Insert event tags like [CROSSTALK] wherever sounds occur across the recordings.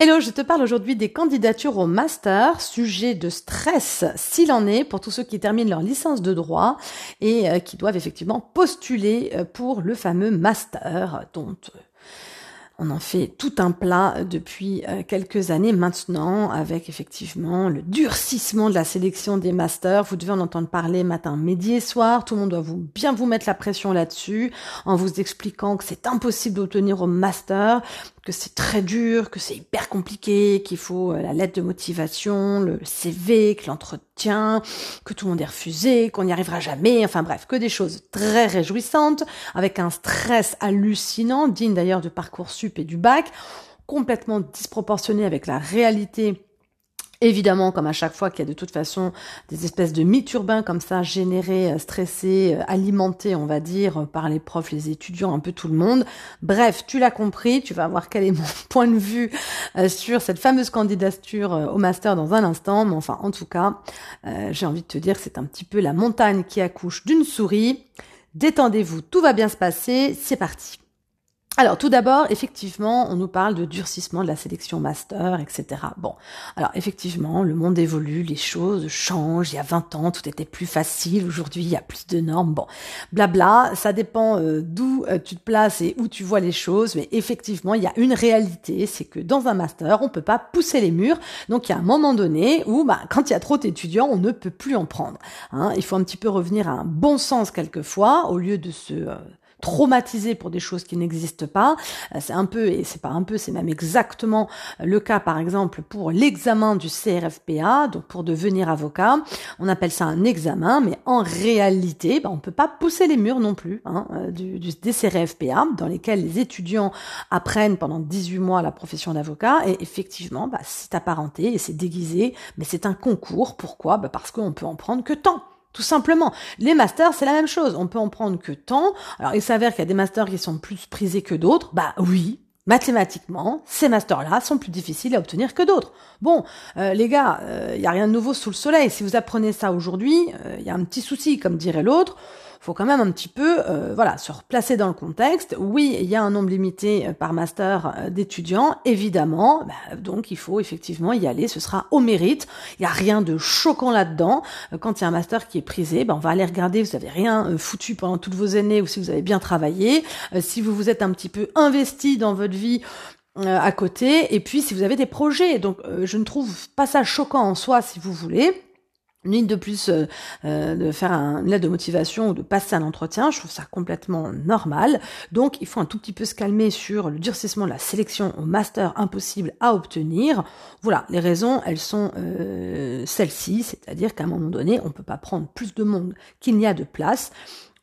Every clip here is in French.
Hello, je te parle aujourd'hui des candidatures au master, sujet de stress s'il en est pour tous ceux qui terminent leur licence de droit et euh, qui doivent effectivement postuler euh, pour le fameux master dont euh, on en fait tout un plat depuis quelques années maintenant, avec effectivement le durcissement de la sélection des masters. Vous devez en entendre parler matin, midi et soir. Tout le monde doit bien vous mettre la pression là-dessus, en vous expliquant que c'est impossible d'obtenir au master, que c'est très dur, que c'est hyper compliqué, qu'il faut euh, la lettre de motivation, le CV, que l'entretien, que tout le monde est refusé, qu'on n'y arrivera jamais, enfin bref, que des choses très réjouissantes, avec un stress hallucinant, digne d'ailleurs de Parcoursup et du bac, complètement disproportionné avec la réalité Évidemment, comme à chaque fois qu'il y a de toute façon des espèces de mythes urbains comme ça, générés, euh, stressés, euh, alimentés, on va dire, par les profs, les étudiants, un peu tout le monde. Bref, tu l'as compris, tu vas voir quel est mon [LAUGHS] point de vue euh, sur cette fameuse candidature au master dans un instant. Mais enfin, en tout cas, j'ai envie de te dire que c'est un petit peu la montagne qui accouche d'une souris. Détendez-vous, tout va bien se passer, c'est parti. Alors tout d'abord, effectivement, on nous parle de durcissement de la sélection master, etc. Bon, alors effectivement, le monde évolue, les choses changent. Il y a 20 ans, tout était plus facile. Aujourd'hui, il y a plus de normes. Bon, blabla, ça dépend euh, d'où euh, tu te places et où tu vois les choses. Mais effectivement, il y a une réalité, c'est que dans un master, on peut pas pousser les murs. Donc il y a un moment donné où, bah, quand il y a trop d'étudiants, on ne peut plus en prendre. Hein. Il faut un petit peu revenir à un bon sens quelquefois, au lieu de se euh, traumatisé pour des choses qui n'existent pas. Euh, c'est un peu, et c'est pas un peu, c'est même exactement le cas, par exemple, pour l'examen du CRFPA, donc pour devenir avocat. On appelle ça un examen, mais en réalité, bah, on peut pas pousser les murs non plus hein, euh, du, du, des CRFPA, dans lesquels les étudiants apprennent pendant 18 mois la profession d'avocat. Et effectivement, bah, c'est apparenté et c'est déguisé, mais c'est un concours. Pourquoi? Bah, Parce qu'on peut en prendre que tant. Tout simplement. Les masters, c'est la même chose. On peut en prendre que tant. Alors, il s'avère qu'il y a des masters qui sont plus prisés que d'autres. Bah oui, mathématiquement, ces masters-là sont plus difficiles à obtenir que d'autres. Bon, euh, les gars, il euh, n'y a rien de nouveau sous le soleil. Si vous apprenez ça aujourd'hui, il euh, y a un petit souci, comme dirait l'autre faut quand même un petit peu euh, voilà se replacer dans le contexte. Oui, il y a un nombre limité euh, par master euh, d'étudiants, évidemment. Bah, donc il faut effectivement y aller. Ce sera au mérite. Il n'y a rien de choquant là-dedans. Quand il y a un master qui est prisé, bah, on va aller regarder. Vous avez rien foutu pendant toutes vos années ou si vous avez bien travaillé. si vous vous êtes un petit peu investi dans votre vie, à côté, et puis si vous avez des projets. Donc je ne trouve pas ça choquant en soi si vous voulez une de plus euh, euh, de faire un, une lettre de motivation ou de passer un entretien, je trouve ça complètement normal. Donc il faut un tout petit peu se calmer sur le durcissement de la sélection au master impossible à obtenir. Voilà, les raisons, elles sont euh, celles-ci, c'est-à-dire qu'à un moment donné, on peut pas prendre plus de monde qu'il n'y a de place.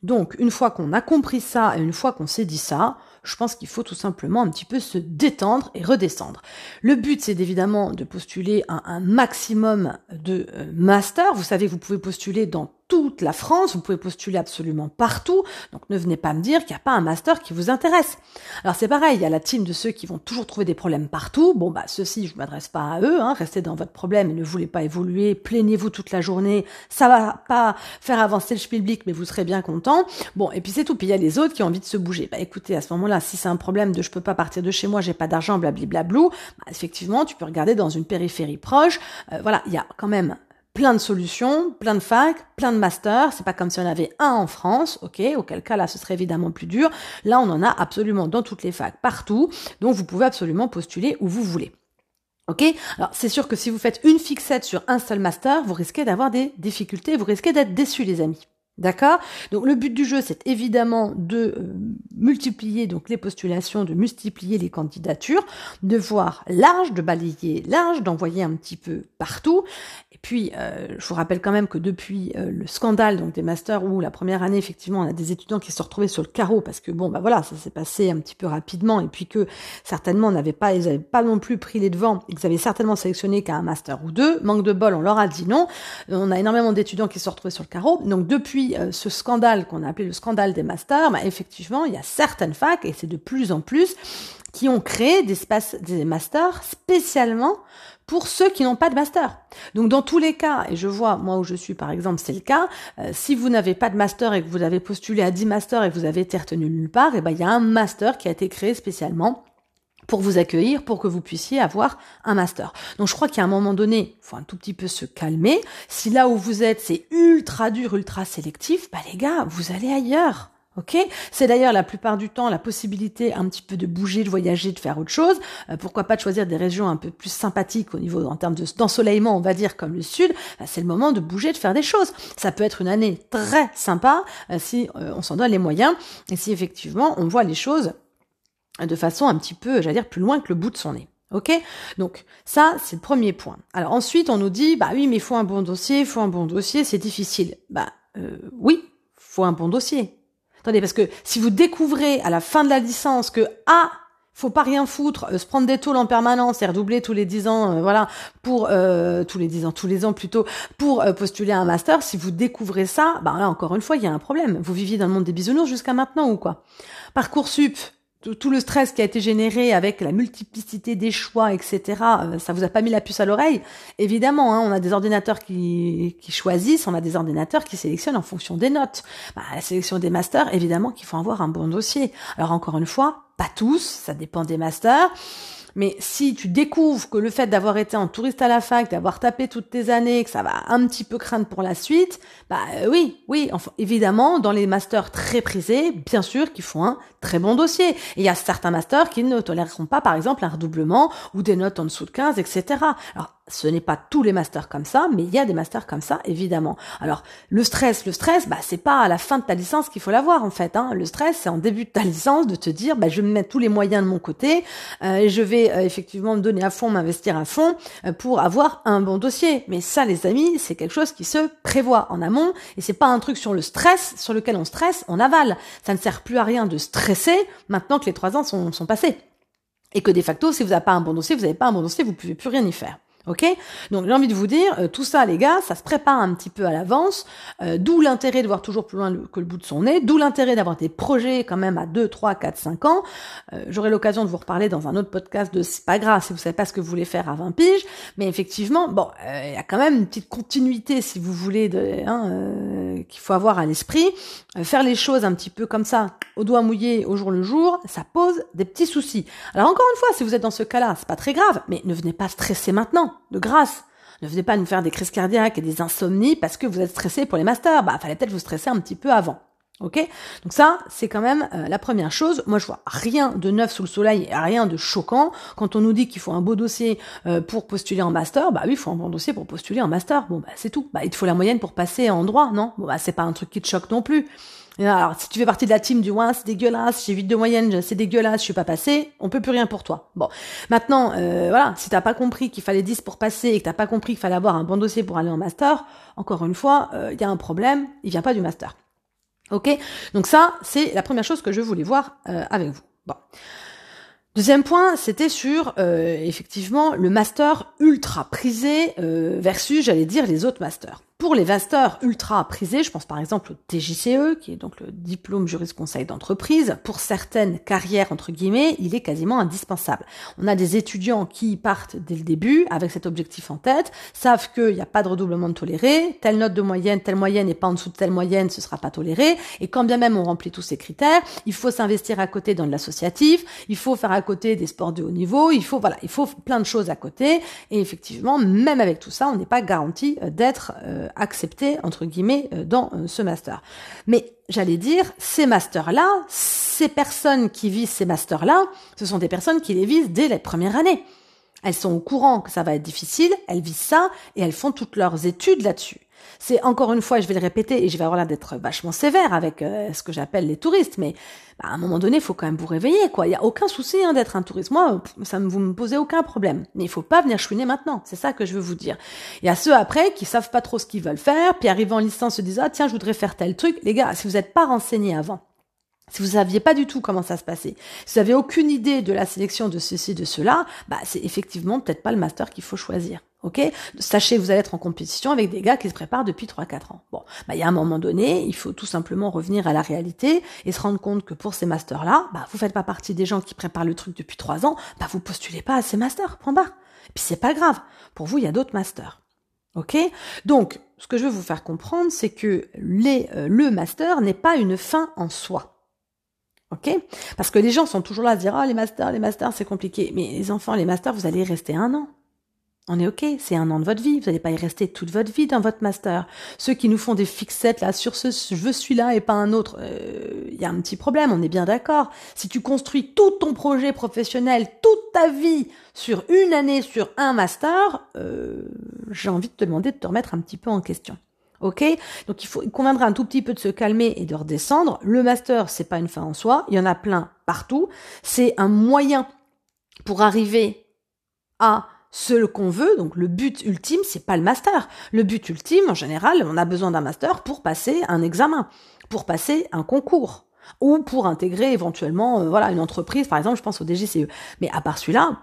Donc une fois qu'on a compris ça et une fois qu'on s'est dit ça, je pense qu'il faut tout simplement un petit peu se détendre et redescendre. Le but, c'est évidemment de postuler à un maximum de euh, masters. Vous savez, vous pouvez postuler dans toute la France, vous pouvez postuler absolument partout, donc ne venez pas me dire qu'il n'y a pas un master qui vous intéresse. Alors c'est pareil, il y a la team de ceux qui vont toujours trouver des problèmes partout, bon bah ceux-ci, je ne m'adresse pas à eux, hein, restez dans votre problème et ne voulez pas évoluer, plaignez-vous toute la journée, ça va pas faire avancer le spielblick, mais vous serez bien content. Bon, et puis c'est tout, puis il y a les autres qui ont envie de se bouger. Bah écoutez, à ce moment-là, si c'est un problème de je peux pas partir de chez moi, j'ai pas d'argent, blablabla, bah, effectivement, tu peux regarder dans une périphérie proche, euh, voilà, il y a quand même plein de solutions, plein de facs, plein de masters. C'est pas comme si on avait un en France, ok, auquel cas là ce serait évidemment plus dur. Là on en a absolument dans toutes les facs, partout. Donc vous pouvez absolument postuler où vous voulez. Ok? Alors c'est sûr que si vous faites une fixette sur un seul master, vous risquez d'avoir des difficultés, vous risquez d'être déçus les amis. D'accord? Donc le but du jeu, c'est évidemment de euh, multiplier donc les postulations, de multiplier les candidatures, de voir large, de balayer large, d'envoyer un petit peu partout puis, euh, je vous rappelle quand même que depuis euh, le scandale donc des masters où la première année, effectivement, on a des étudiants qui se sont retrouvés sur le carreau parce que bon, bah voilà, ça s'est passé un petit peu rapidement et puis que certainement pas, ils n'avaient pas non plus pris les devants et qu'ils avaient certainement sélectionné qu'un master ou deux. Manque de bol, on leur a dit non. On a énormément d'étudiants qui se sont retrouvés sur le carreau. Donc depuis euh, ce scandale qu'on a appelé le scandale des masters, bah, effectivement, il y a certaines facs et c'est de plus en plus qui ont créé des, des masters spécialement pour ceux qui n'ont pas de master. Donc dans tous les cas, et je vois moi où je suis par exemple, c'est le cas, euh, si vous n'avez pas de master et que vous avez postulé à 10 masters et que vous avez été retenu nulle part, et eh ben il y a un master qui a été créé spécialement pour vous accueillir, pour que vous puissiez avoir un master. Donc je crois qu'à un moment donné, faut un tout petit peu se calmer. Si là où vous êtes, c'est ultra dur, ultra sélectif, bah les gars, vous allez ailleurs. Ok, c'est d'ailleurs la plupart du temps la possibilité un petit peu de bouger, de voyager, de faire autre chose. Euh, pourquoi pas de choisir des régions un peu plus sympathiques au niveau en termes d'ensoleillement, on va dire comme le sud? Bah, c'est le moment de bouger, de faire des choses. Ça peut être une année très sympa euh, si euh, on s'en donne les moyens et si effectivement on voit les choses de façon un petit peu, j'allais dire, plus loin que le bout de son nez. Ok? Donc ça, c'est le premier point. Alors ensuite, on nous dit, bah oui, mais il faut un bon dossier, il faut un bon dossier, c'est difficile. Bah euh, oui, faut un bon dossier. Attendez, parce que si vous découvrez à la fin de la licence que ah faut pas rien foutre, euh, se prendre des tôles en permanence et redoubler tous les dix ans, euh, voilà, pour euh, tous les dix ans, tous les ans plutôt, pour postuler à un master. Si vous découvrez ça, bah là encore une fois, il y a un problème. Vous viviez dans le monde des bisounours jusqu'à maintenant ou quoi? Parcoursup, tout le stress qui a été généré avec la multiplicité des choix, etc., euh, ça vous a pas mis la puce à l'oreille Évidemment, hein, on a des ordinateurs qui, qui, choisissent, on a des ordinateurs qui sélectionnent en fonction des notes. Bah, la sélection des masters, évidemment qu'il faut avoir un bon dossier. Alors encore une fois, pas tous, ça dépend des masters. Mais si tu découvres que le fait d'avoir été en touriste à la fac, d'avoir tapé toutes tes années, que ça va un petit peu craindre pour la suite, bah euh, oui, oui, enfin, évidemment, dans les masters très prisés, bien sûr qu'ils font un très bon dossier. Il y a certains masters qui ne toléreront pas, par exemple, un redoublement ou des notes en dessous de 15, etc. ce n'est pas tous les masters comme ça, mais il y a des masters comme ça, évidemment. Alors, le stress, le stress, bah, c'est pas à la fin de ta licence qu'il faut l'avoir, en fait. Hein. Le stress, c'est en début de ta licence de te dire, bah, je vais me mettre tous les moyens de mon côté, euh, et je vais euh, effectivement me donner à fond, m'investir à fond, euh, pour avoir un bon dossier. Mais ça, les amis, c'est quelque chose qui se prévoit en amont, et c'est pas un truc sur le stress, sur lequel on stresse, on avale. Ça ne sert plus à rien de stresser maintenant que les trois ans sont, sont passés. Et que de facto, si vous n'avez pas un bon dossier, vous n'avez pas un bon dossier, vous pouvez plus rien y faire. Ok? Donc j'ai envie de vous dire, euh, tout ça les gars, ça se prépare un petit peu à l'avance, euh, d'où l'intérêt de voir toujours plus loin que le bout de son nez, d'où l'intérêt d'avoir des projets quand même à 2, 3, 4, 5 ans. Euh, j'aurai l'occasion de vous reparler dans un autre podcast de c'est pas grave si vous savez pas ce que vous voulez faire à 20 piges, mais effectivement, bon, il y a quand même une petite continuité si vous voulez hein, qu'il faut avoir à l'esprit. faire les choses un petit peu comme ça, au doigt mouillé, au jour le jour, ça pose des petits soucis. Alors encore une fois, si vous êtes dans ce cas-là, c'est pas très grave, mais ne venez pas stresser maintenant de grâce. Ne venez pas nous faire des crises cardiaques et des insomnies parce que vous êtes stressé pour les masters. Bah, fallait peut-être vous stresser un petit peu avant. Ok? Donc ça, c'est quand même euh, la première chose. Moi, je vois rien de neuf sous le soleil et rien de choquant. Quand on nous dit qu'il faut un beau dossier euh, pour postuler en master, bah oui, il faut un bon dossier pour postuler en master. Bon, bah c'est tout. Bah, il te faut la moyenne pour passer en droit, non? Bon, bah c'est pas un truc qui te choque non plus. Alors, si tu fais partie de la team du moins c'est dégueulasse, j'ai 8 de moyenne, c'est dégueulasse, je suis pas passé, on peut plus rien pour toi. Bon, maintenant, euh, voilà, si t'as pas compris qu'il fallait 10 pour passer et que t'as pas compris qu'il fallait avoir un bon dossier pour aller en master, encore une fois, il euh, y a un problème, il vient pas du master. Ok? Donc ça, c'est la première chose que je voulais voir euh, avec vous. Bon. Deuxième point, c'était sur euh, effectivement le master ultra prisé versus, j'allais dire, les autres masters. Pour les masters ultra prisés, je pense par exemple au TJCE, qui est donc le diplôme conseil d'entreprise, pour certaines carrières, entre guillemets, il est quasiment indispensable. On a des étudiants qui partent dès le début avec cet objectif en tête, savent qu'il n'y a pas de redoublement de toléré, telle note de moyenne, telle moyenne et pas en dessous de telle moyenne, ce sera pas toléré, et quand bien même on remplit tous ces critères, il faut s'investir à côté dans de l'associatif, il faut faire à côté des sports de haut niveau, il faut, voilà, il faut plein de choses à côté, et effectivement, même avec tout ça, on n'est pas garanti euh, d'être euh, accepté, entre guillemets, euh, dans euh, ce master. Mais j'allais dire, ces masters-là, ces personnes qui visent ces masters-là, ce sont des personnes qui les visent dès la première année. Elles sont au courant que ça va être difficile, elles visent ça et elles font toutes leurs études là-dessus. C'est encore une fois, je vais le répéter et je vais avoir l'air d'être vachement sévère avec euh, ce que j'appelle les touristes, mais bah, à un moment donné, il faut quand même vous réveiller, quoi. Il y a aucun souci hein, d'être un touriste. Moi, ça ne vous me posez aucun problème. Mais il faut pas venir chouiner maintenant. C'est ça que je veux vous dire. Il y a ceux après qui savent pas trop ce qu'ils veulent faire, puis arrivant en licence se disent ah tiens je voudrais faire tel truc. Les gars, si vous n'êtes pas renseignés avant, si vous saviez pas du tout comment ça se passait, si vous avez aucune idée de la sélection de ceci, de cela, bah c'est effectivement peut-être pas le master qu'il faut choisir. Ok? Sachez vous allez être en compétition avec des gars qui se préparent depuis 3-4 ans. Bon, bah il y a un moment donné, il faut tout simplement revenir à la réalité et se rendre compte que pour ces masters-là, bah vous faites pas partie des gens qui préparent le truc depuis 3 ans, bah vous postulez pas à ces masters, point barre. Puis c'est pas grave. Pour vous, il y a d'autres masters. Ok? Donc, ce que je veux vous faire comprendre, c'est que les, euh, le master n'est pas une fin en soi. Ok? Parce que les gens sont toujours là à se dire oh les masters, les masters c'est compliqué. Mais les enfants, les masters, vous allez y rester un an. On est ok, c'est un an de votre vie, vous n'allez pas y rester toute votre vie dans votre master. Ceux qui nous font des fixettes là sur ce je veux celui-là et pas un autre, il euh, y a un petit problème, on est bien d'accord. Si tu construis tout ton projet professionnel, toute ta vie sur une année, sur un master, euh, j'ai envie de te demander de te remettre un petit peu en question. Ok? Donc il faut, conviendra un tout petit peu de se calmer et de redescendre. Le master, c'est pas une fin en soi. Il y en a plein partout. C'est un moyen pour arriver à ce qu'on veut. Donc le but ultime, c'est pas le master. Le but ultime, en général, on a besoin d'un master pour passer un examen, pour passer un concours ou pour intégrer éventuellement euh, voilà une entreprise par exemple je pense au DGCE mais à part celui-là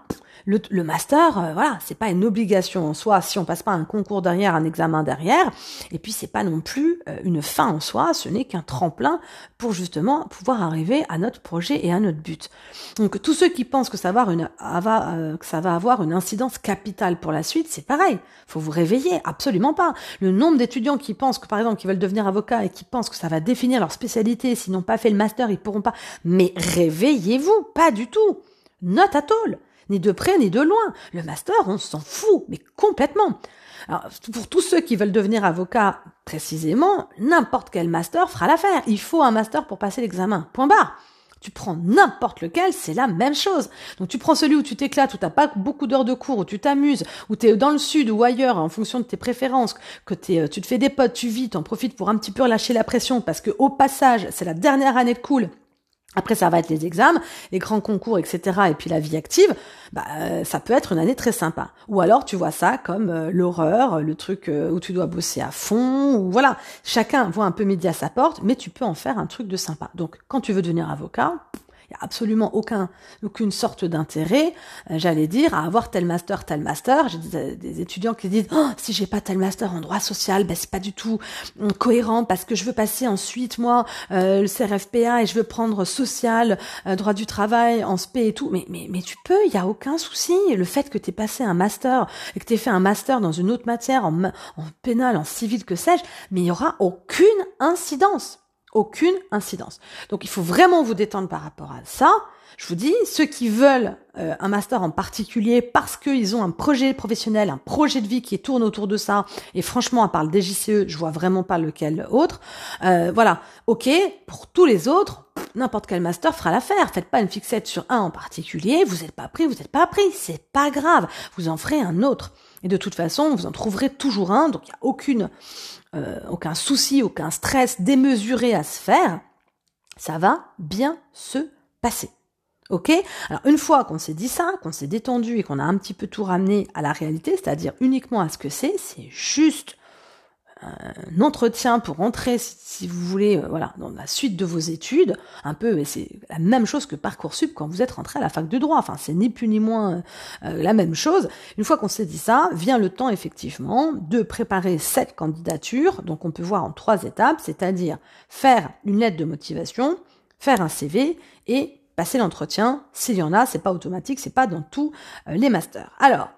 le, master, euh, voilà, c'est pas une obligation en soi si on passe pas un concours derrière, un examen derrière, et puis c'est pas non plus euh, une fin en soi, ce n'est qu'un tremplin pour justement pouvoir arriver à notre projet et à notre but. Donc tous ceux qui pensent que ça va avoir une, euh, que ça va avoir une incidence capitale pour la suite, c'est pareil. Faut vous réveiller, absolument pas. Le nombre d'étudiants qui pensent que par exemple qui veulent devenir avocat et qui pensent que ça va définir leur spécialité, s'ils n'ont pas fait le master, ils pourront pas. Mais réveillez-vous, pas du tout. Not at all ni de près ni de loin. Le master, on s'en fout, mais complètement. Alors, pour tous ceux qui veulent devenir avocat précisément, n'importe quel master fera l'affaire. Il faut un master pour passer l'examen. Point barre. Tu prends n'importe lequel, c'est la même chose. Donc tu prends celui où tu t'éclates, où t'as pas beaucoup d'heures de cours, où tu t'amuses, où tu es dans le sud ou ailleurs en fonction de tes préférences, que euh, tu te fais des potes, tu vis, t'en profites pour un petit peu relâcher la pression parce que au passage, c'est la dernière année de cool après, ça va être les examens, les grands concours, etc. Et puis la vie active. Bah, euh, ça peut être une année très sympa. Ou alors, tu vois ça comme euh, l'horreur, le truc euh, où tu dois bosser à fond. Ou voilà, chacun voit un peu midi à sa porte, mais tu peux en faire un truc de sympa. Donc, quand tu veux devenir avocat, il n'y a absolument aucun, aucune sorte d'intérêt, euh, j'allais dire, à avoir tel master, tel master. J'ai des, des, étudiants qui disent, oh, si j'ai pas tel master en droit social, ben c'est pas du tout hum, cohérent parce que je veux passer ensuite moi euh, le CRFPA et je veux prendre social, euh, droit du travail, en SP et tout. Mais mais mais tu peux, il y a aucun souci. Le fait que tu aies passé un master et que tu aies fait un master dans une autre matière, en, en pénal, en civil, que sais-je, mais il y aura aucune incidence aucune incidence. Donc il faut vraiment vous détendre par rapport à ça. Je vous dis, ceux qui veulent euh, un master en particulier parce qu'ils ont un projet professionnel, un projet de vie qui tourne autour de ça, et franchement, à part le DJCE, je vois vraiment pas lequel autre. Euh, voilà, ok, pour tous les autres, n'importe quel master fera l'affaire. Faites pas une fixette sur un en particulier, vous n'êtes pas pris, vous n'êtes pas pris, c'est pas grave, vous en ferez un autre. Et de toute façon, vous en trouverez toujours un, donc il n'y a aucune euh, aucun souci, aucun stress démesuré à se faire, ça va bien se passer. Ok? Alors une fois qu'on s'est dit ça, qu'on s'est détendu et qu'on a un petit peu tout ramené à la réalité, c'est-à-dire uniquement à ce que c'est, c'est juste un entretien pour entrer, si, vous voulez, euh, voilà, dans la suite de vos études, un peu, c'est la même chose que Parcoursup quand vous êtes rentré à la fac de droit. Enfin, c'est ni plus ni moins euh, euh, la même chose. Une fois qu'on s'est dit ça, vient le temps effectivement de préparer cette candidature. Donc, on peut voir en trois étapes, c'est-à-dire faire une lettre de motivation, faire un CV et passer l'entretien. S'il y en a, c'est pas automatique, c'est pas dans tous les masters. Alors,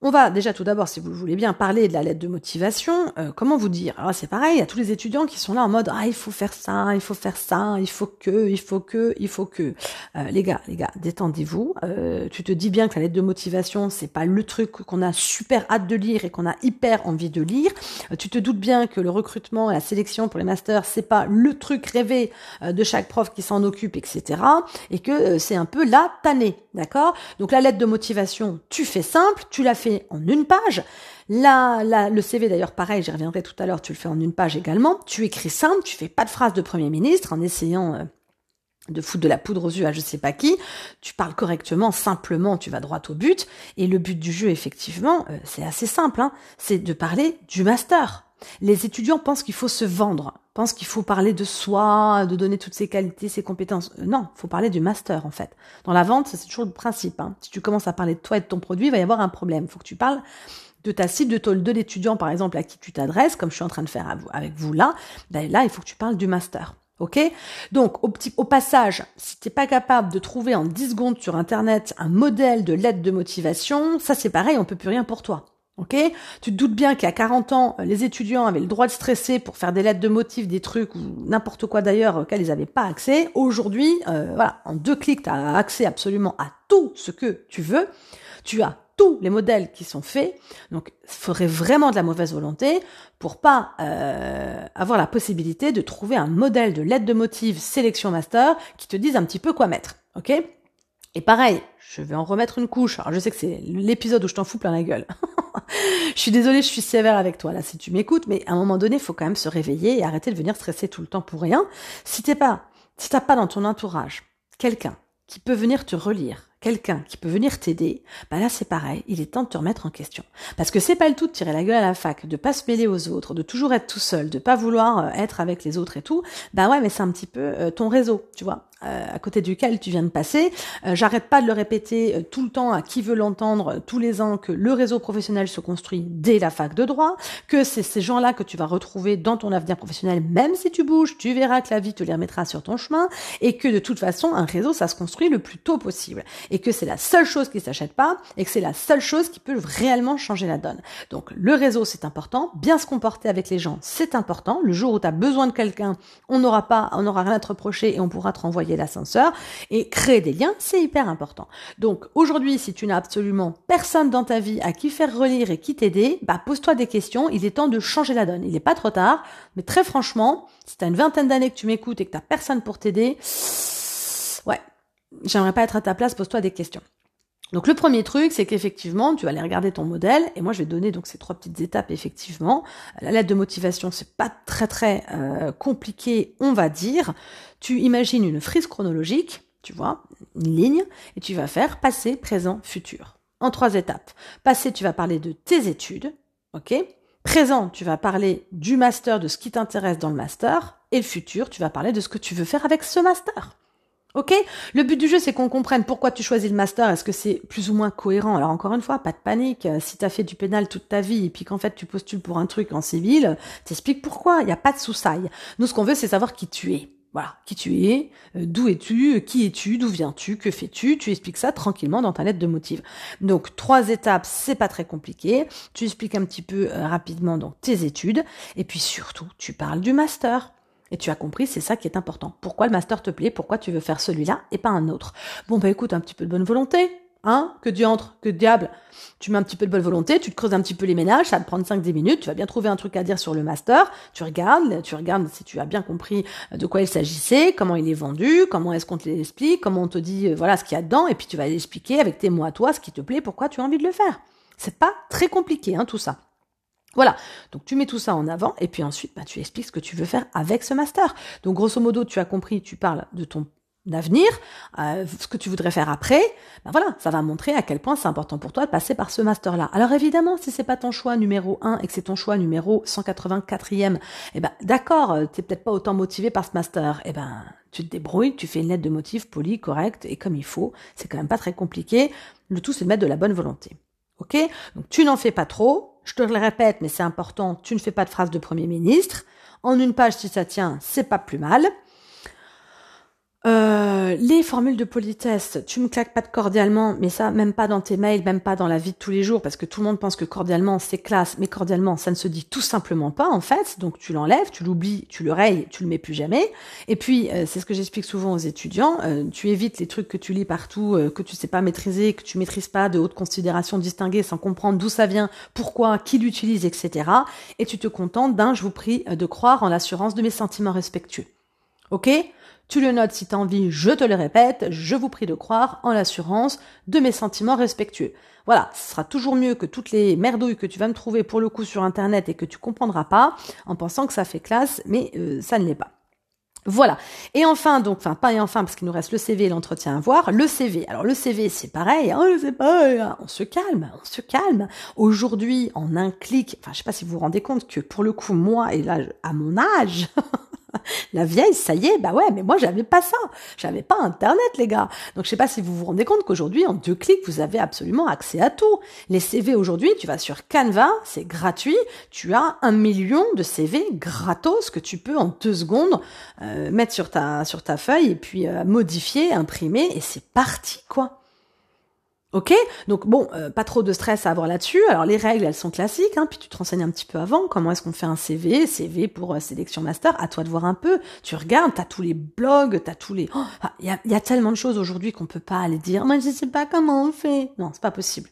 on va déjà tout d'abord, si vous voulez bien, parler de la lettre de motivation. Euh, comment vous dire? Alors c'est pareil, il y a tous les étudiants qui sont là en mode ah il faut faire ça, il faut faire ça, il faut que, il faut que, il faut que. Euh, les gars, les gars, détendez-vous. Euh, tu te dis bien que la lettre de motivation c'est pas le truc qu'on a super hâte de lire et qu'on a hyper envie de lire. tu te doutes bien que le recrutement et la sélection pour les masters c'est pas le truc rêvé de chaque prof qui s'en occupe, etc. Et que c'est un peu la tannée, d'accord? Donc la lettre de motivation, tu fais simple, tu la fais en une page. Là, le CV d'ailleurs, pareil, j'y reviendrai tout à l'heure, tu le fais en une page également. Tu écris simple, tu fais pas de phrase de Premier ministre en essayant euh, de foutre de la poudre aux yeux à je sais pas qui. Tu parles correctement, simplement, tu vas droit au but. Et le but du jeu, effectivement, euh, c'est assez simple, hein, c'est de parler du master. Les étudiants pensent qu'il faut se vendre, pensent qu'il faut parler de soi, de donner toutes ses qualités, ses compétences. Euh, non, faut parler du master en fait. Dans la vente, c'est toujours le principe. Hein. Si tu commences à parler de toi et de ton produit, il va y avoir un problème. Il faut que tu parles de ta cible, de, de l'étudiant par exemple à qui tu t'adresses, comme je suis en train de faire avec vous là. Ben là, il faut que tu parles du master. Ok? Donc, au, petit, au passage, si t'es pas capable de trouver en 10 secondes sur Internet un modèle de lettre de motivation, ça c'est pareil, on peut plus rien pour toi. Ok? Tu te doutes bien qu'à 40 ans, les étudiants avaient le droit de stresser pour faire des lettres de motifs, des trucs ou n'importe quoi d'ailleurs auxquels ils n'avaient pas accès. Aujourd'hui, euh, voilà, en deux clics, tu as accès absolument à tout ce que tu veux. Tu as tous les modèles qui sont faits. Donc, il faudrait vraiment de la mauvaise volonté pour pas euh, avoir la possibilité de trouver un modèle de lettre de motifs sélection master qui te dise un petit peu quoi mettre. Ok? Et pareil, je vais en remettre une couche. Alors, je sais que c'est l'épisode où je t'en fous plein la gueule. [LAUGHS] [LAUGHS] je suis désolée, je suis sévère avec toi là si tu m'écoutes, mais à un moment donné, il faut quand même se réveiller et arrêter de venir stresser tout le temps pour rien. Si t'es pas, si t'as pas dans ton entourage quelqu'un qui peut venir te relire, quelqu'un qui peut venir t'aider, bah là c'est pareil, il est temps de te remettre en question. Parce que c'est pas le tout de tirer la gueule à la fac, de pas se mêler aux autres, de toujours être tout seul, de pas vouloir euh, être avec les autres et tout. Bah ouais, mais c'est un petit peu euh, ton réseau, tu vois. Euh, à côté duquel tu viens de passer. Euh, j'arrête pas de le répéter euh, tout le temps à qui veut l'entendre tous les ans que le réseau professionnel se construit dès la fac de droit, que c'est ces gens-là que tu vas retrouver dans ton avenir professionnel, même si tu bouges, tu verras que la vie te les remettra sur ton chemin, et que de toute façon, un réseau, ça se construit le plus tôt possible, et que c'est la seule chose qui s'achète pas, et que c'est la seule chose qui peut réellement changer la donne. Donc le réseau, c'est important, bien se comporter avec les gens, c'est important. Le jour où tu as besoin de quelqu'un, on n'aura pas, on n'aura rien à te reprocher et on pourra te renvoyer l'ascenseur et créer des liens, c'est hyper important. Donc aujourd'hui, si tu n'as absolument personne dans ta vie à qui faire relire et qui t'aider, bah pose-toi des questions, il est temps de changer la donne. Il n'est pas trop tard, mais très franchement, si tu as une vingtaine d'années que tu m'écoutes et que tu personne pour t'aider, ouais, j'aimerais pas être à ta place, pose-toi des questions. Donc le premier truc, c'est qu'effectivement, tu vas aller regarder ton modèle, et moi je vais donner donc ces trois petites étapes effectivement. La lettre de motivation, c'est pas très très euh, compliqué, on va dire. Tu imagines une frise chronologique, tu vois, une ligne, et tu vas faire passé, présent, futur. En trois étapes. Passé, tu vas parler de tes études, ok? Présent, tu vas parler du master, de ce qui t'intéresse dans le master, et le futur, tu vas parler de ce que tu veux faire avec ce master. Ok Le but du jeu, c'est qu'on comprenne pourquoi tu choisis le master. Est-ce que c'est plus ou moins cohérent? Alors encore une fois, pas de panique. Euh, si t'as fait du pénal toute ta vie et puis qu'en fait tu postules pour un truc en civil, t'expliques pourquoi. Il n'y a pas de sous-saille. Nous, ce qu'on veut, c'est savoir qui tu es. Voilà, qui tu es, euh, d'où es-tu, euh, qui es-tu, d'où viens-tu, que fais-tu, tu expliques ça tranquillement dans ta lettre de motive. Donc trois étapes, c'est pas très compliqué. Tu expliques un petit peu rapidement donc tes études et puis surtout, tu parles du master. Et tu as compris, c'est ça qui est important. Pourquoi le master te plaît, pourquoi tu veux faire celui-là et pas un autre? Bon, bah écoute, un petit peu de bonne volonté, hein, que diantre, que diable. Tu mets un petit peu de bonne volonté, tu te creuses un petit peu les ménages, ça te prendre 5-10 minutes, tu vas bien trouver un truc à dire sur le master, tu regardes, tu regardes si tu as bien compris de quoi il s'agissait, comment il est vendu, comment est-ce qu'on te l'explique, comment on te dit, euh, voilà ce qu'il y a dedans, et puis tu vas l'expliquer avec tes mots à toi, ce qui te plaît, pourquoi tu as envie de le faire. C'est pas très compliqué, hein, tout ça. Voilà, donc tu mets tout ça en avant et puis ensuite bah, tu expliques ce que tu veux faire avec ce master. Donc grosso modo, tu as compris, tu parles de ton avenir, euh, ce que tu voudrais faire après, ben voilà, ça va montrer à quel point c'est important pour toi de passer par ce master-là. Alors évidemment, si c'est pas ton choix numéro 1 et que c'est ton choix numéro 184e, eh ben d'accord, euh, t'es peut-être pas autant motivé par ce master, eh ben tu te débrouilles, tu fais une lettre de motif polie, correcte et comme il faut, c'est quand même pas très compliqué. Le tout c'est de mettre de la bonne volonté. Ok? Donc tu n'en fais pas trop, je te le répète, mais c'est important, tu ne fais pas de phrase de Premier ministre. En une page, si ça tient, c'est pas plus mal. Euh, les formules de politesse, tu me claques pas de cordialement, mais ça, même pas dans tes mails, même pas dans la vie de tous les jours, parce que tout le monde pense que cordialement, c'est classe, mais cordialement, ça ne se dit tout simplement pas, en fait. Donc, tu l'enlèves, tu l'oublies, tu le rayes, tu le mets plus jamais. Et puis, euh, c'est ce que j'explique souvent aux étudiants, euh, tu évites les trucs que tu lis partout, que tu sais pas maîtriser, que tu maîtrises pas de haute considération distinguée sans comprendre d'où ça vient, pourquoi, qui l'utilise, etc. Et tu te contentes d'un, je vous prie, de croire en l'assurance de mes sentiments respectueux. Ok? Tu le notes si tu as envie, je te le répète, je vous prie de croire en l'assurance de mes sentiments respectueux. Voilà, ce sera toujours mieux que toutes les merdouilles que tu vas me trouver pour le coup sur internet et que tu comprendras pas en pensant que ça fait classe, mais euh, ça ne l'est pas. Voilà. Et enfin, donc, enfin, pas et enfin, parce qu'il nous reste le CV et l'entretien à voir. Le CV. Alors, le CV, c'est pareil. Hein, c'est pas, on se calme, on se calme. Aujourd'hui, en un clic, enfin, je sais pas si vous vous rendez compte que pour le coup, moi, et là, à mon âge, [LAUGHS] [LAUGHS] La vieille, ça y est, bah ouais, mais moi j'avais pas ça. J'avais pas internet, les gars. Donc je sais pas si vous vous rendez compte qu'aujourd'hui, en deux clics, vous avez absolument accès à tout. Les CV aujourd'hui, tu vas sur Canva, c'est gratuit. Tu as un million de CV gratos que tu peux en deux secondes euh, mettre sur ta, sur ta feuille et puis euh, modifier, imprimer et c'est parti, quoi. Ok, donc bon, euh, pas trop de stress à avoir là-dessus. Alors les règles, elles sont classiques, hein, puis tu te renseignes un petit peu avant. Comment est-ce qu'on fait un CV, CV pour euh, sélection master À toi de voir un peu. Tu regardes, t'as tous les blogs, t'as tous les. Oh, ah, il y, a, tellement de choses aujourd'hui qu'on peut pas aller dire. Moi, je sais pas comment on fait. Non, c'est pas possible.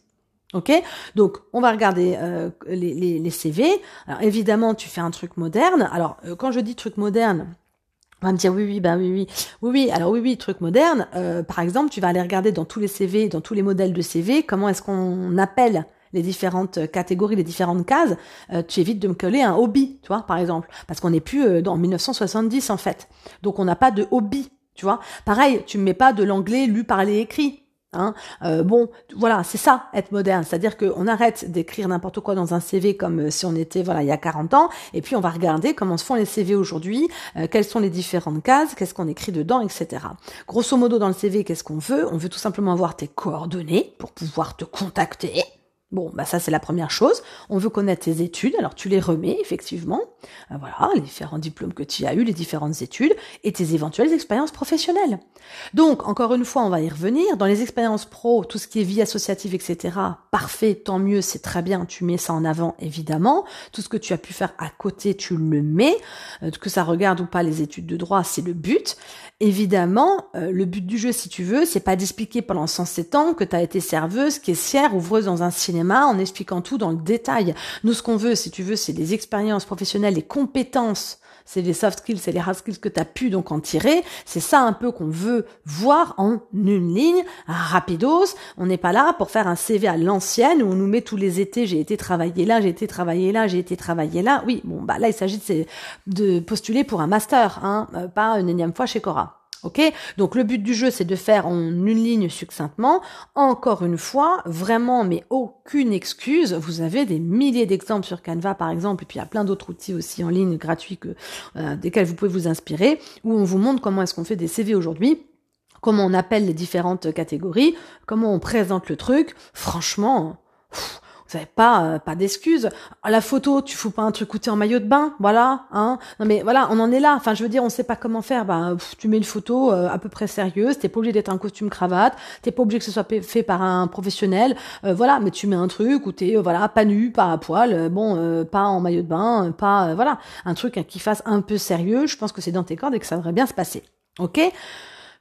Ok, donc on va regarder euh, les, les, les, CV. Alors évidemment, tu fais un truc moderne. Alors quand je dis truc moderne, on va me dire oui, oui, bah oui, oui, oui, oui. Alors oui, oui, truc moderne. Euh, par exemple, tu vas aller regarder dans tous les CV, dans tous les modèles de CV, comment est-ce qu'on appelle les différentes catégories, les différentes cases. Euh, tu évites de me coller un hobby, tu vois, par exemple, parce qu'on n'est plus euh, dans 1970 en fait. Donc on n'a pas de hobby, tu vois. Pareil, tu me mets pas de l'anglais lu, parlé, écrit. Hein. Euh, bon, voilà, c'est ça, être moderne. C'est-à-dire qu'on arrête d'écrire n'importe quoi dans un CV comme euh, si on était, voilà, il y a 40 ans, et puis on va regarder comment se font les CV aujourd'hui, euh, quelles sont les différentes cases, qu'est-ce qu'on écrit dedans, etc. Grosso modo, dans le CV, qu'est-ce qu'on veut? On veut tout simplement avoir tes coordonnées pour pouvoir te contacter. Bon, bah ça c'est la première chose. On veut connaître tes études, alors tu les remets effectivement. Euh, voilà, les différents diplômes que tu as eu, les différentes études et tes éventuelles expériences professionnelles. Donc, encore une fois, on va y revenir. Dans les expériences pro, tout ce qui est vie associative, etc. Parfait, tant mieux, c'est très bien. Tu mets ça en avant, évidemment. Tout ce que tu as pu faire à côté, tu le mets. Euh, que ça regarde ou pas les études de droit, c'est le but. Évidemment, euh, le but du jeu, si tu veux, c'est pas d'expliquer pendant 107 ans que tu as été serveuse, caissière, ouvreuse dans un cinéma en expliquant tout dans le détail. Nous, ce qu'on veut, si tu veux, c'est des expériences professionnelles, les compétences c'est les soft skills, c'est les hard skills que tu as pu donc en tirer. C'est ça un peu qu'on veut voir en une ligne, rapidos. On n'est pas là pour faire un CV à l'ancienne où on nous met tous les étés, j'ai été travailler là, j'ai été travailler là, j'ai été travailler là. Oui, bon, bah là, il s'agit de, de postuler pour un master, hein, euh, pas une énième fois chez Cora. Donc le but du jeu, c'est de faire en une ligne succinctement. Encore une fois, vraiment, mais aucune excuse. Vous avez des milliers d'exemples sur Canva, par exemple, et puis il y a plein d'autres outils aussi en ligne gratuits que, euh, desquels vous pouvez vous inspirer, où on vous montre comment est-ce qu'on fait des CV aujourd'hui comment on appelle les différentes catégories, comment on présente le truc. Franchement, vous pas euh, pas d'excuses. La photo, tu fous pas un truc coûté en maillot de bain, voilà, hein. Non mais voilà, on en est là. Enfin, je veux dire, on sait pas comment faire. Bah, tu mets une photo euh, à peu près sérieuse. T'es pas obligé d'être un costume cravate. T'es pas obligé que ce soit fait par un professionnel. Euh, voilà, mais tu mets un truc où t'es voilà pas nu, pas à poil, bon, pas en maillot de bain, pas voilà, un truc hein, qui fasse un peu sérieux. Je pense que c'est dans tes cordes et que ça devrait bien se passer. Ok?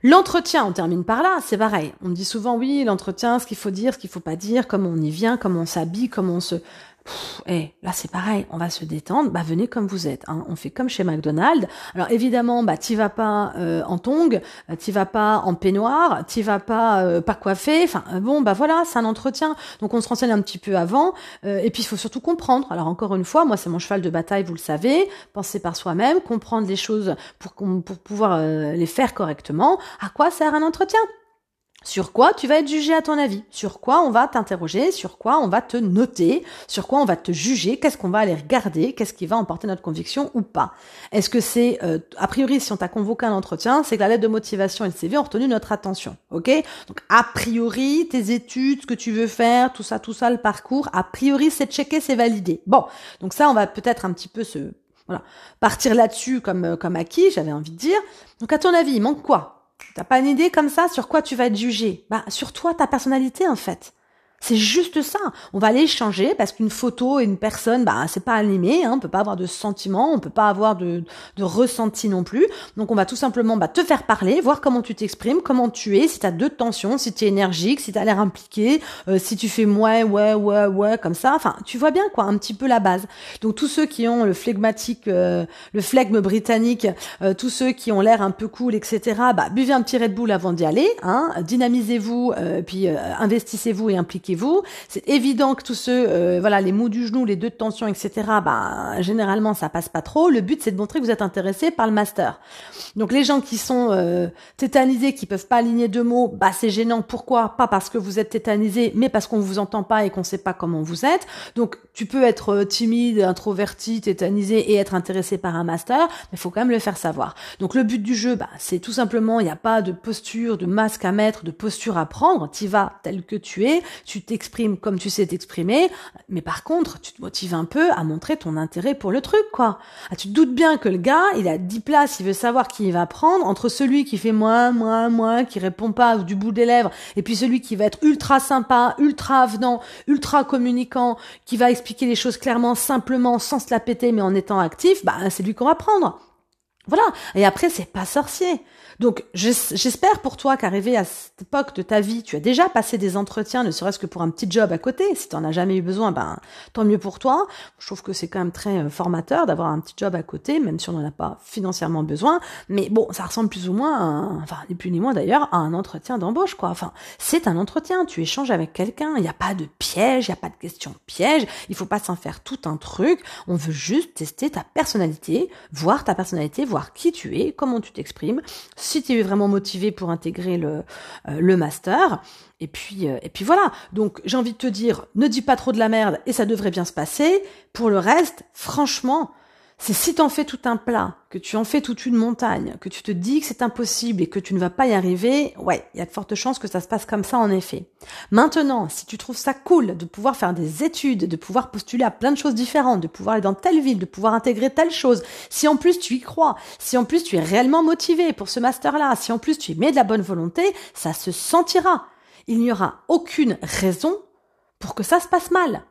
L'entretien, on termine par là, c'est pareil. On dit souvent oui, l'entretien, ce qu'il faut dire, ce qu'il faut pas dire, comment on y vient, comment on s'habille, comment on se eh, là c'est pareil, on va se détendre, bah venez comme vous êtes. Hein. On fait comme chez McDonald's. Alors évidemment, bah t'y vas pas euh, en tongs, euh, t'y vas pas en peignoir, t'y vas pas euh, pas coiffé. Enfin bon, bah voilà, c'est un entretien. Donc on se renseigne un petit peu avant. et puis il faut surtout comprendre. Alors encore une fois, moi c'est mon cheval de bataille, vous le savez. Penser par soi-même, comprendre les choses pour pour pouvoir les faire correctement. À quoi sert un entretien? Sur quoi tu vas être jugé à ton avis? Sur quoi on va t'interroger? Sur quoi on va te noter? Sur quoi on va te juger? Qu'est-ce qu'on va aller regarder? Qu'est-ce qui va emporter notre conviction ou pas? Est-ce que c'est, euh, a priori, si on t'a convoqué un entretien, c'est que la lettre de motivation et le CV ont retenu notre attention, ok? Donc a priori, tes études, ce que tu veux faire, tout ça, tout ça, le parcours, a priori, c'est checké, c'est validé. Bon, donc ça, on va peut-être un petit peu se, voilà, partir là-dessus comme euh, comme acquis, j'avais envie de dire. Donc à ton avis, il manque quoi? T'as pas une idée comme ça sur quoi tu vas être jugé? Bah sur toi, ta personnalité en fait. C'est juste ça. On va aller échanger parce qu'une photo et une personne, bah, c'est pas animé, hein, on peut pas avoir de sentiments, on peut pas avoir de, de ressenti non plus. Donc on va tout simplement bah, te faire parler, voir comment tu t'exprimes, comment tu es, si tu as deux tensions, si tu es énergique, si tu as l'air impliqué, euh, si tu fais ouais, ouais, ouais, ouais, comme ça. Enfin, tu vois bien quoi, un petit peu la base. Donc tous ceux qui ont le flegmatique, euh, le flegme britannique, euh, tous ceux qui ont l'air un peu cool, etc. Bah, buvez un petit Red Bull avant d'y aller, hein, dynamisez-vous, puis investissez-vous et vous. C'est évident que tous ceux, euh, voilà, les maux du genou, les deux de tension, etc. Ben généralement ça passe pas trop. Le but c'est de montrer que vous êtes intéressé par le master. Donc les gens qui sont euh, tétanisés, qui peuvent pas aligner deux mots, bah c'est gênant. Pourquoi? Pas parce que vous êtes tétanisé, mais parce qu'on vous entend pas et qu'on sait pas comment vous êtes. Donc tu peux être euh, timide, introverti, tétanisé et être intéressé par un master, mais faut quand même le faire savoir. Donc le but du jeu, bah, c'est tout simplement, il n'y a pas de posture, de masque à mettre, de posture à prendre. Tu vas tel que tu es, tu t'exprimes comme tu sais t'exprimer, mais par contre, tu te motives un peu à montrer ton intérêt pour le truc, quoi. Ah, tu te doutes bien que le gars, il a 10 places, il veut savoir qui il va prendre, entre celui qui fait moi, moi, moi, qui répond pas du bout des lèvres, et puis celui qui va être ultra sympa, ultra avenant, ultra communicant, qui va expliquer les choses clairement, simplement, sans se la péter, mais en étant actif, bah, c'est lui qu'on va prendre. Voilà. Et après, c'est pas sorcier. Donc, j'espère pour toi qu'arrivé à cette époque de ta vie, tu as déjà passé des entretiens, ne serait-ce que pour un petit job à côté. Si tu n'en as jamais eu besoin, ben, tant mieux pour toi. Je trouve que c'est quand même très euh, formateur d'avoir un petit job à côté, même si on n'en a pas financièrement besoin. Mais bon, ça ressemble plus ou moins, à enfin, ni plus ni moins d'ailleurs, à un entretien d'embauche, quoi. Enfin, c'est un entretien. Tu échanges avec quelqu'un. Il n'y a pas de piège, il n'y a pas de question piège. Il faut pas s'en faire tout un truc. On veut juste tester ta personnalité, voir ta personnalité, qui tu es, comment tu t'exprimes si tu es vraiment motivé pour intégrer le, euh, le master. Et puis, euh, et puis voilà. Donc, j'ai envie de te dire, ne dis pas trop de la merde et ça devrait bien se passer. Pour le reste, franchement, c'est si t'en fais tout un plat, que tu en fais toute une montagne, que tu te dis que c'est impossible et que tu ne vas pas y arriver, ouais, il y a de fortes chances que ça se passe comme ça en effet. Maintenant, si tu trouves ça cool de pouvoir faire des études, de pouvoir postuler à plein de choses différentes, de pouvoir aller dans telle ville, de pouvoir intégrer telle chose, si en plus tu y crois, si en plus tu es réellement motivé pour ce master-là, si en plus tu y mets de la bonne volonté, ça se sentira. Il n'y aura aucune raison pour que ça se passe mal.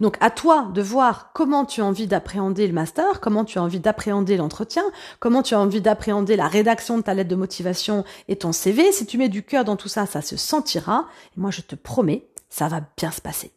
Donc à toi de voir comment tu as envie d'appréhender le master, comment tu as envie d'appréhender l'entretien, comment tu as envie d'appréhender la rédaction de ta lettre de motivation et ton CV. Si tu mets du cœur dans tout ça, ça se sentira. Et moi, je te promets, ça va bien se passer.